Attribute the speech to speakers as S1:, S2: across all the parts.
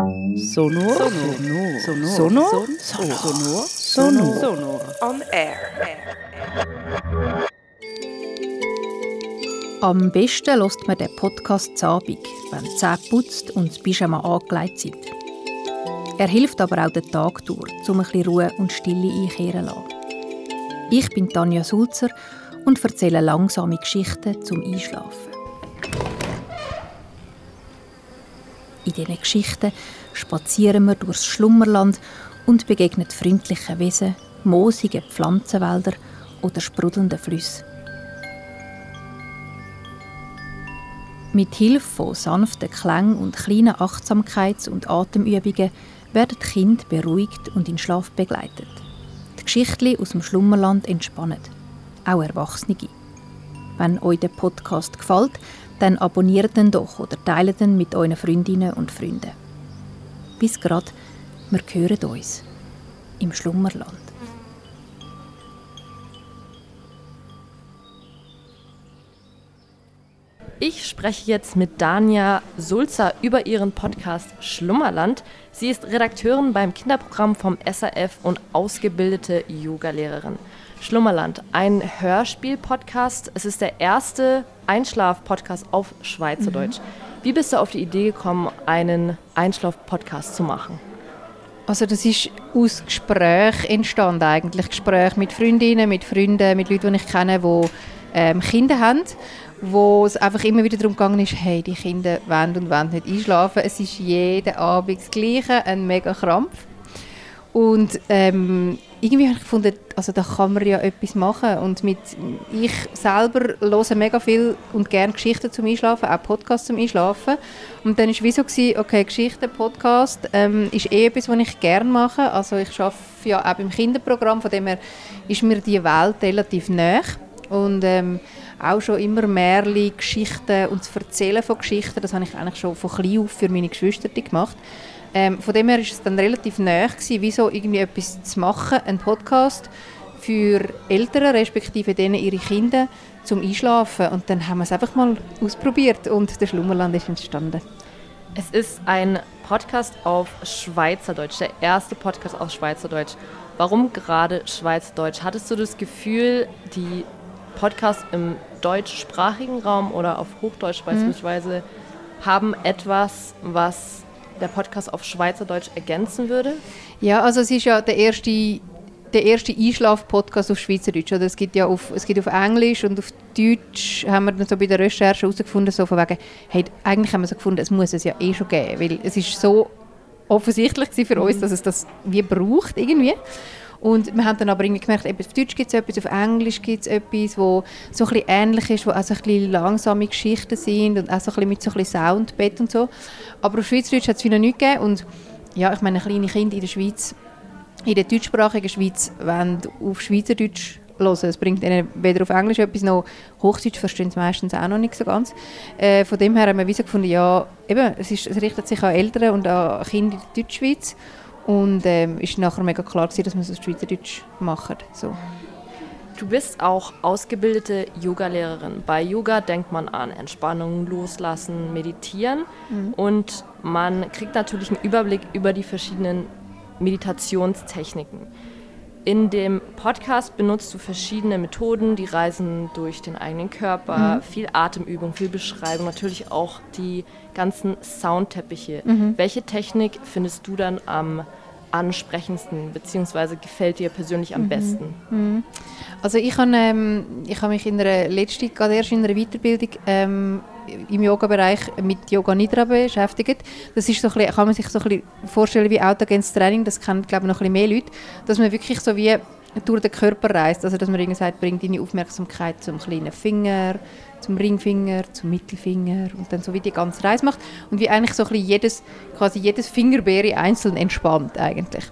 S1: Sonor. Sonor. Sonor. Sonor. Sonor. Sonor. On air.
S2: Am besten lässt man den Podcast zabig, wenn die Zähne putzt und das Pyjama angelegt sind. Er hilft aber auch den Tag durch, um ein bisschen Ruhe und Stille einkehren zu lassen. Ich bin Tanja Sulzer und erzähle langsame Geschichten zum Einschlafen. In diesen Geschichten spazieren wir durchs Schlummerland und begegnen freundlichen Wesen, moosigen Pflanzenwälder oder sprudelnden Flüssen. Mit Hilfe von sanften Klängen und kleinen Achtsamkeits- und Atemübungen werden die Kinder beruhigt und in Schlaf begleitet. Die Geschichten aus dem Schlummerland entspannen. Auch Erwachsene. Wenn euch der Podcast gefällt, dann abonniert ihn doch oder teilt ihn mit euren Freundinnen und Freunden. Bis grad, wir hören uns im Schlummerland.
S3: Ich spreche jetzt mit Dania Sulzer über ihren Podcast Schlummerland. Sie ist Redakteurin beim Kinderprogramm vom SAF und ausgebildete Yogalehrerin. Schlummerland, ein Hörspiel-Podcast. Es ist der erste Einschlaf-Podcast auf Schweizerdeutsch. Mhm. Wie bist du auf die Idee gekommen, einen Einschlaf-Podcast zu machen?
S2: Also das ist aus Gespräch entstanden eigentlich. Gespräch mit Freundinnen, mit Freunden, mit Leuten, die ich kenne, die ähm, Kinder haben wo es einfach immer wieder darum gegangen ist, hey, die Kinder wollen und wollen nicht einschlafen. Es ist jeden Abend das Gleiche, ein mega Krampf. Und ähm, irgendwie habe ich gefunden, also da kann man ja etwas machen. Und mit, ich selber höre mega viel und gerne Geschichten zum Einschlafen, auch Podcasts zum Einschlafen. Und dann war es so, gewesen, okay, Geschichten, Podcast ähm, ist eh etwas, was ich gerne mache. Also ich arbeite ja auch im Kinderprogramm, von dem her ist mir die Welt relativ nah. Und ähm, auch schon immer mehr Geschichten und das Erzählen von Geschichten, das habe ich eigentlich schon von klein auf für meine Geschwister gemacht. Ähm, von dem her war es dann relativ nahe gewesen, wie so irgendwie etwas zu machen, einen Podcast für Eltern, respektive denen ihre Kinder, zum Einschlafen. Und dann haben wir es einfach mal ausprobiert und der Schlummerland ist entstanden.
S3: Es ist ein Podcast auf Schweizerdeutsch, der erste Podcast auf Schweizerdeutsch. Warum gerade Schweizerdeutsch? Hattest du das Gefühl, die Podcasts im deutschsprachigen Raum oder auf Hochdeutsch mhm. beispielsweise haben etwas, was der Podcast auf Schweizerdeutsch ergänzen würde?
S2: Ja, also es ist ja der erste der erste Einschlaf-Podcast auf Schweizerdeutsch. Oder es gibt ja auf, es gibt auf Englisch und auf Deutsch haben wir dann so bei der Recherche herausgefunden, so von wegen, hey, eigentlich haben wir so gefunden, es muss es ja eh schon geben, weil es ist so offensichtlich für mhm. uns, dass es das wie braucht irgendwie. Und wir haben dann aber irgendwie gemerkt, eben auf Deutsch gibt es etwas, auf Englisch gibt es etwas, wo so ein bisschen ähnlich ist, wo auch so ein bisschen langsame Geschichten sind und auch so ein bisschen mit so ein Soundbett und so. Aber auf Schweizerdeutsch hat es wieder nichts gegeben und ja, ich meine, kleine Kinder in der Schweiz, in der deutschsprachigen Schweiz, wollen auf Schweizerdeutsch hören. Es bringt ihnen weder auf Englisch etwas, noch Hochdeutsch verstehen sie meistens auch noch nicht so ganz. Äh, von dem her haben wir wie gefunden, ja, eben, es, ist, es richtet sich an Eltern und an Kinder in der Deutschschweiz. Und ähm, ist nachher mega klar gewesen, dass wir es auf Schweizerdeutsch machen. So.
S3: Du bist auch ausgebildete Yogalehrerin. Bei Yoga denkt man an Entspannung, Loslassen, Meditieren mhm. und man kriegt natürlich einen Überblick über die verschiedenen Meditationstechniken. In dem Podcast benutzt du verschiedene Methoden, die reisen durch den eigenen Körper, mhm. viel Atemübung, viel Beschreibung, natürlich auch die ganzen Soundteppiche. Mhm. Welche Technik findest du dann am ansprechendsten, beziehungsweise gefällt dir persönlich am mhm. besten?
S2: Mhm. Also ich habe ähm, hab mich in einer letzten, gerade erst in einer Weiterbildung ähm, im Yoga-Bereich mit Yoga Nidra beschäftigt. Das ist so ein bisschen, kann man sich so ein bisschen vorstellen wie autogenes Training, das kennen glaube ich noch ein bisschen mehr Leute, dass man wirklich so wie durch den Körper reist, also dass man irgendwie sagt, bring deine Aufmerksamkeit zum kleinen Finger, zum Ringfinger, zum Mittelfinger und dann so wie die ganze Reise macht. Und wie eigentlich so ein bisschen jedes, quasi jedes Fingerbeere einzeln entspannt eigentlich.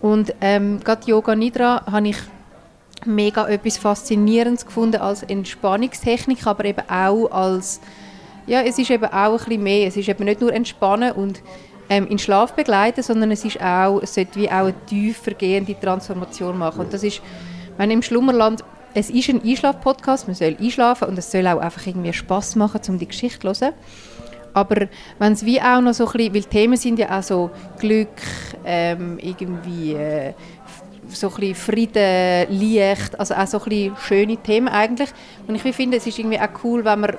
S2: Und ähm, gerade Yoga Nidra habe ich mega etwas Faszinierendes gefunden als Entspannungstechnik, aber eben auch als, ja, es ist eben auch ein bisschen mehr, es ist eben nicht nur entspannen und ähm, in Schlaf begleiten, sondern es ist auch, es sollte wie auch eine tiefer gehende Transformation machen und das ist, wenn im Schlummerland es ist ein Einschlaf-Podcast, man soll einschlafen und es soll auch einfach irgendwie Spaß machen, um die Geschichte zu hören. Aber wenn es wie auch noch so ein bisschen, weil Themen sind ja auch so Glück, ähm, irgendwie äh, so ein bisschen Frieden, Licht, also auch so ein bisschen schöne Themen eigentlich. Und ich finde, es ist irgendwie auch cool, wenn man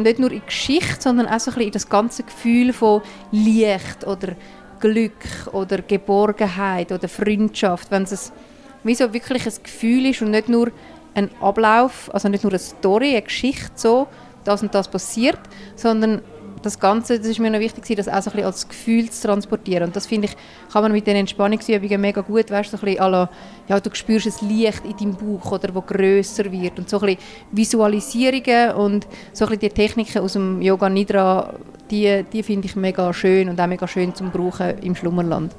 S2: nicht nur in Geschichte, sondern auch so ein bisschen in das ganze Gefühl von Licht oder Glück oder Geborgenheit oder Freundschaft, wenn es wie so wirklich ein Gefühl ist und nicht nur ein Ablauf, also nicht nur eine Story, eine Geschichte so, das und das passiert, sondern das Ganze, das ist mir noch wichtig, das auch so ein bisschen als Gefühl zu transportieren. Und das finde ich, kann man mit den Entspannungsübungen mega gut, weißt du, so ein bisschen la, ja, du spürst ein Licht in deinem Bauch oder wo größer wird und so ein bisschen Visualisierungen und so ein bisschen die Techniken aus dem Yoga Nidra, die, die finde ich mega schön und auch mega schön zum Brauchen im Schlummerland.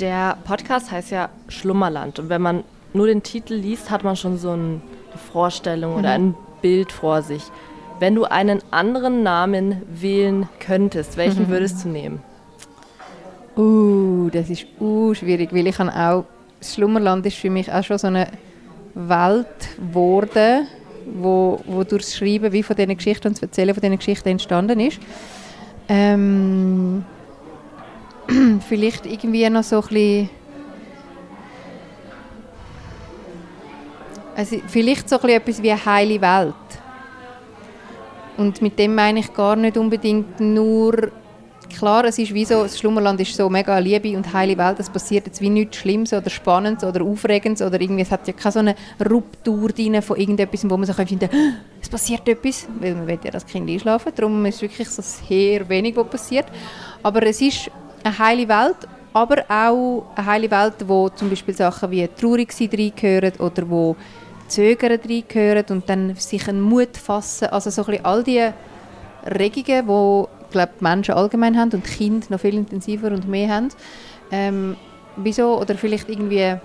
S3: Der Podcast heißt ja Schlummerland und wenn man nur den Titel liest, hat man schon so eine Vorstellung mhm. oder ein Bild vor sich. Wenn du einen anderen Namen wählen könntest, welchen mhm. würdest du nehmen?
S2: Uh, das ist uh, schwierig, weil ich auch das Schlummerland ist für mich auch schon so eine Welt geworden, wo, wo durch das Schreiben wie von diesen Geschichten und das Erzählen von diesen Geschichten entstanden ist. Ähm, vielleicht irgendwie noch so ein bisschen also vielleicht so ein bisschen etwas wie eine heile Welt. Und mit dem meine ich gar nicht unbedingt nur, klar, es ist wie so, das Schlummerland ist so mega Liebe und heile Welt, es passiert jetzt wie nichts Schlimmes oder Spannendes oder Aufregendes oder irgendwie, es hat ja keine so eine Ruptur drin von irgendetwas, wo man sich finden kann, es passiert etwas, weil man will ja das Kind einschlafen, darum ist wirklich so sehr wenig, was passiert. Aber es ist eine heile Welt, aber auch eine heile Welt, wo zum Beispiel Sachen wie traurig sein reingehören oder wo Zögern reingehören und dann sich einen Mut fassen. Also so ein all die Regungen, die glaube, die Menschen allgemein haben und Kinder noch viel intensiver und mehr haben. Ähm, wieso? Oder vielleicht irgendwie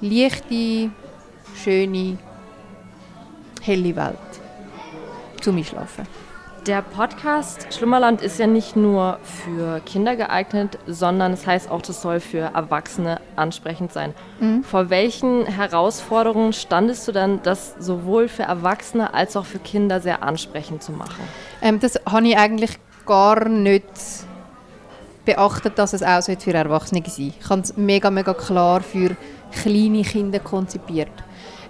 S2: leichte, schöne, helle Welt zum Einschlafen.
S3: Der Podcast Schlummerland ist ja nicht nur für Kinder geeignet, sondern es heißt auch, das soll für Erwachsene ansprechend sein. Mhm. Vor welchen Herausforderungen standest du dann, das sowohl für Erwachsene als auch für Kinder sehr ansprechend zu machen?
S2: Ähm, das habe ich eigentlich gar nicht beachtet, dass es auch für Erwachsene sein Ich habe es mega, mega klar für kleine Kinder konzipiert.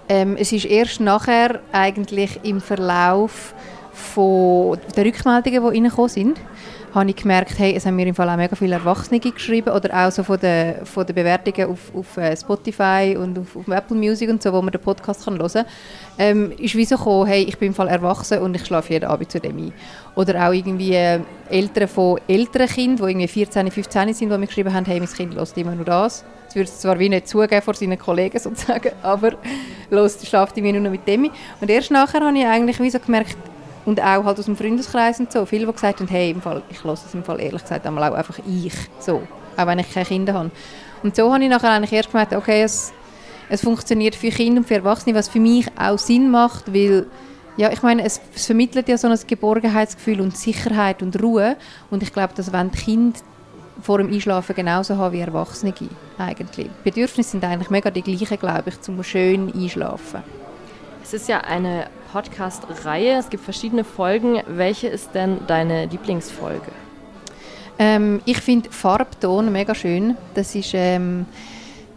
S2: Ähm, es ist erst nachher eigentlich im Verlauf von den Rückmeldungen, die reingekommen sind, habe ich gemerkt, hey, es haben mir im Fall auch mega viele Erwachsene geschrieben oder auch so von den, von den Bewertungen auf, auf äh, Spotify und auf, auf, Apple Music und so, wo man den Podcast kann hören kann, ähm, ist wie so gekommen, hey, ich bin im Fall erwachsen und ich schlafe jeden Abend zu dem ein. Oder auch irgendwie äh, Eltern von älteren Kindern, die irgendwie 14, 15 sind, die mir geschrieben haben, hey, mein Kind hört immer nur das. Das würde es zwar wie nicht zugeben vor seinen Kollegen sozusagen, aber schlaft immer nur noch mit dem. Und erst nachher habe ich eigentlich wie so gemerkt, und auch halt aus dem Freundeskreis und so, viele, die gesagt haben, hey, im Fall, ich lasse es im Fall ehrlich gesagt einmal auch einfach ich, so, auch wenn ich keine Kinder habe. Und so habe ich nachher eigentlich erst gemerkt, okay, es, es funktioniert für Kinder und für Erwachsene, was für mich auch Sinn macht, weil ja, ich meine, es, vermittelt ja so ein Geborgenheitsgefühl und Sicherheit und Ruhe und ich glaube, dass wenn die Kinder vor dem Einschlafen genauso haben wie Erwachsene eigentlich. Die Bedürfnisse sind eigentlich mega die gleichen, glaube ich, zum schön Einschlafen.
S3: Es ist ja eine Podcast-Reihe. Es gibt verschiedene Folgen. Welche ist denn deine Lieblingsfolge?
S2: Ähm, ich finde Farbton mega schön. Das ist, ähm,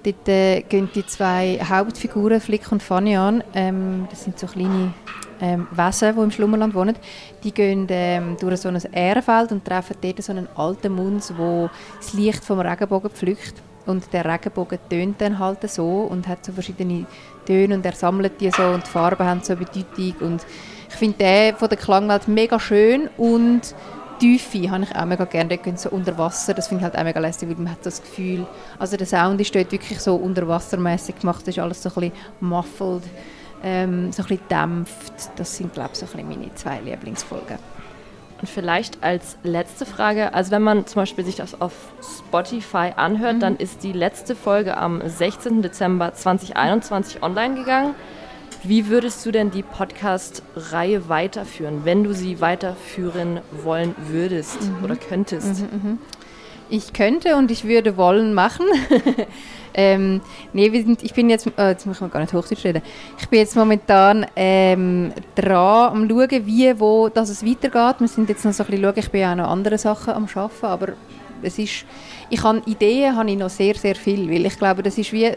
S2: dort äh, gehen die zwei Hauptfiguren, Flick und Fanny, an. Ähm, das sind so kleine ähm, Wesen, die im Schlummerland wohnen. Die gehen ähm, durch so ein Ährfeld und treffen dort so einen alten Munz, der das Licht vom Regenbogen pflückt. Und der Regenbogen tönt dann halt so und hat so verschiedene Töne und er sammelt die so und die Farben haben so eine Bedeutung. Und ich finde den von der Klangwelt mega schön und Tiefe habe ich auch mega gerne. Dort so unter Wasser, das finde ich halt auch mega lässig, weil man hat das Gefühl, also der Sound ist dort wirklich so unterwassermäßig gemacht, das ist alles so ein bisschen muffled, ähm, so ein bisschen dämpft. Das sind, glaube ich, so ein bisschen meine zwei Lieblingsfolgen.
S3: Und vielleicht als letzte Frage, also wenn man zum Beispiel sich das auf Spotify anhört, mhm. dann ist die letzte Folge am 16. Dezember 2021 online gegangen. Wie würdest du denn die Podcast-Reihe weiterführen, wenn du sie weiterführen wollen würdest mhm. oder könntest?
S2: Mhm, mhm. Ich könnte und ich würde wollen machen. ähm, nee, wir sind, ich bin jetzt, oh, jetzt muss man gar nicht Hochdeutsch reden. Ich bin jetzt momentan ähm, dran am schauen, wie, wo dass es weitergeht. Wir sind jetzt noch so ein bisschen schauen, ich bin ja auch noch andere Sachen am arbeiten, aber es ist, ich habe Ideen, habe ich noch sehr, sehr viel, weil ich glaube, das ist wie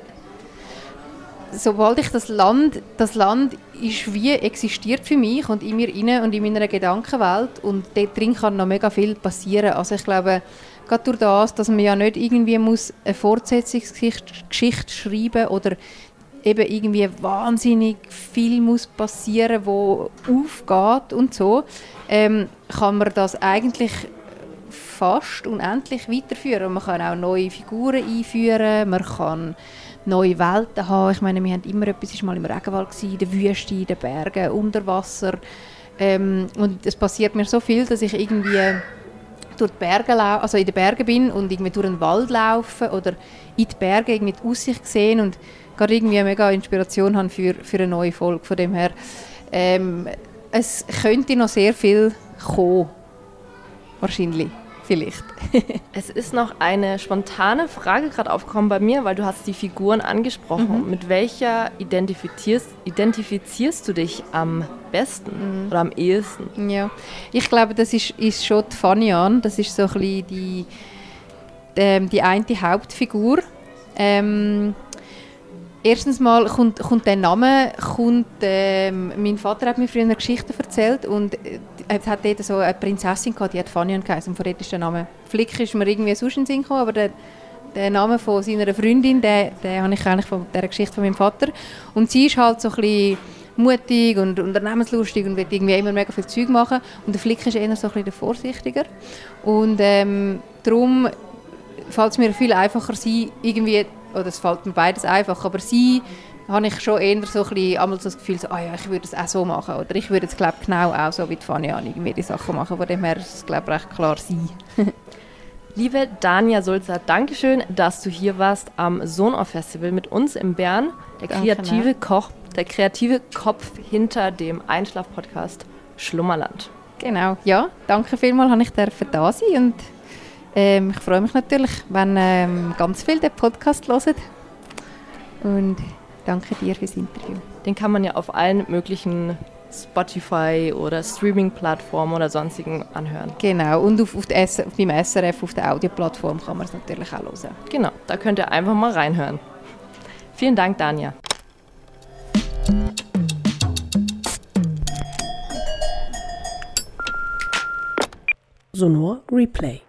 S2: sobald ich das Land, das Land ist wie existiert für mich und in mir inne und in meiner Gedankenwelt und dort drin kann noch mega viel passieren. Also ich glaube, gerade durch das, dass man ja nicht irgendwie muss eine Fortsetzungsgeschichte schreiben oder eben irgendwie wahnsinnig viel muss passieren, wo aufgeht und so, ähm, kann man das eigentlich fast unendlich weiterführen. Man kann auch neue Figuren einführen, man kann neue Welten haben. Ich meine, wir haben immer etwas, ist mal im Regenwald gewesen, in der Wüste, in den Bergen, unter Wasser. Ähm, und es passiert mir so viel, dass ich irgendwie durch die Berge also in den Bergen bin und irgendwie durch den Wald laufe oder in die Berge irgendwie die Aussicht sehen und gerade irgendwie eine mega Inspiration haben für, für eine neue Folge. Von dem her, ähm, es könnte noch sehr viel kommen. Wahrscheinlich vielleicht.
S3: es ist noch eine spontane Frage gerade aufgekommen bei mir, weil du hast die Figuren angesprochen. Mhm. Mit welcher identifizierst, identifizierst du dich am besten mhm. oder am ehesten?
S2: Ja, ich glaube, das ist, ist schon die Fanian. Das ist so ein bisschen die, die, ähm, die eine Hauptfigur. Ähm, Erstens mal kommt, kommt der Name, kommt, ähm, mein Vater hat mir früher eine Geschichte erzählt und äh, es hat dort so eine Prinzessin gehabt, die hat Fanian geheißen von dort ist der Name. Flick ist mir irgendwie sonst in den Sinn gekommen, aber der, der Name von seiner Freundin, den, den habe ich eigentlich von der Geschichte von meinem Vater. Und sie ist halt so ein bisschen mutig und unternehmenslustig und will irgendwie immer mega viel Zeug machen. Und der Flick ist eher so ein bisschen vorsichtiger. Und ähm, darum fällt es mir viel einfacher sein, irgendwie oder es fällt mir beides einfach, aber sie habe ich schon eher so ein bisschen, einmal so das Gefühl, so, ah ja, ich würde es auch so machen oder ich würde es glaube genau auch so wie die Fanny irgendwie die Sachen machen, von dem her ist es glaube recht klar sein.
S3: Liebe Dania Sulzer, danke schön, dass du hier warst am Sonoff Festival mit uns in Bern, der kreative Koch, der kreative Kopf hinter dem Einschlaf-Podcast Schlummerland.
S2: Genau, ja, danke vielmals, dass ich da sein und ähm, ich freue mich natürlich, wenn ähm, ganz viele den Podcast hören. Und danke dir fürs Interview.
S3: Den kann man ja auf allen möglichen Spotify oder Streaming-Plattformen oder sonstigen anhören.
S2: Genau, und auf, auf, S, auf beim SRF, auf der Audioplattform kann man es natürlich auch hören.
S3: Genau, da könnt ihr einfach mal reinhören. Vielen Dank, Danja.
S1: Sonor Replay